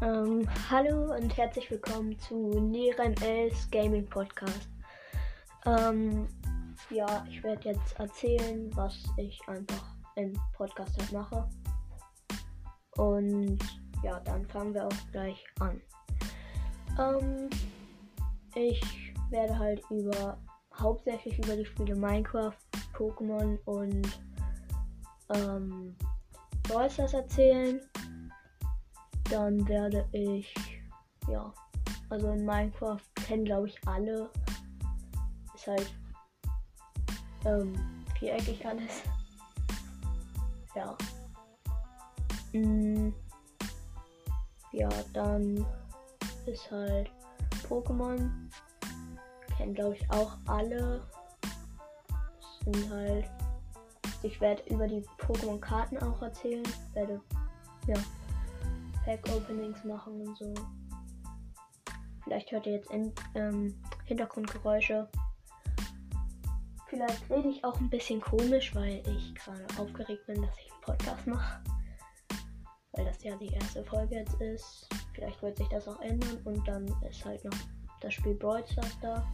Ähm, hallo und herzlich willkommen zu Nerem Els Gaming Podcast. Ähm, ja, ich werde jetzt erzählen, was ich einfach im Podcast halt mache. Und ja, dann fangen wir auch gleich an. Ähm, ich werde halt über hauptsächlich über die Spiele Minecraft, Pokémon und ähm, Brawl erzählen dann werde ich, ja, also in Minecraft kennen glaube ich alle. Ist halt ähm, viereckig alles. Ja. Mm, ja, dann ist halt Pokémon. Kennen glaube ich auch alle. Sind halt. Ich werde über die Pokémon-Karten auch erzählen. Werde ja Pack-Openings machen und so. Vielleicht hört ihr jetzt in, ähm, Hintergrundgeräusche. Vielleicht rede ich auch ein bisschen komisch, weil ich gerade aufgeregt bin, dass ich einen Podcast mache. Weil das ja die erste Folge jetzt ist. Vielleicht wird sich das auch ändern und dann ist halt noch das Spiel Brawl Stars da.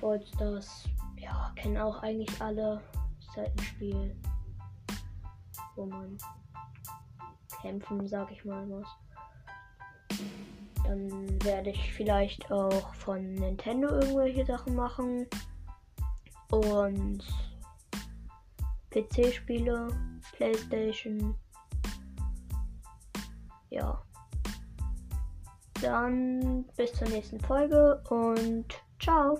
Brawl Stars, ja, kennen auch eigentlich alle. Ist halt ein Spiel, wo man kämpfen, sag ich mal was. Dann werde ich vielleicht auch von Nintendo irgendwelche Sachen machen. Und PC-Spiele, Playstation. Ja. Dann bis zur nächsten Folge und ciao.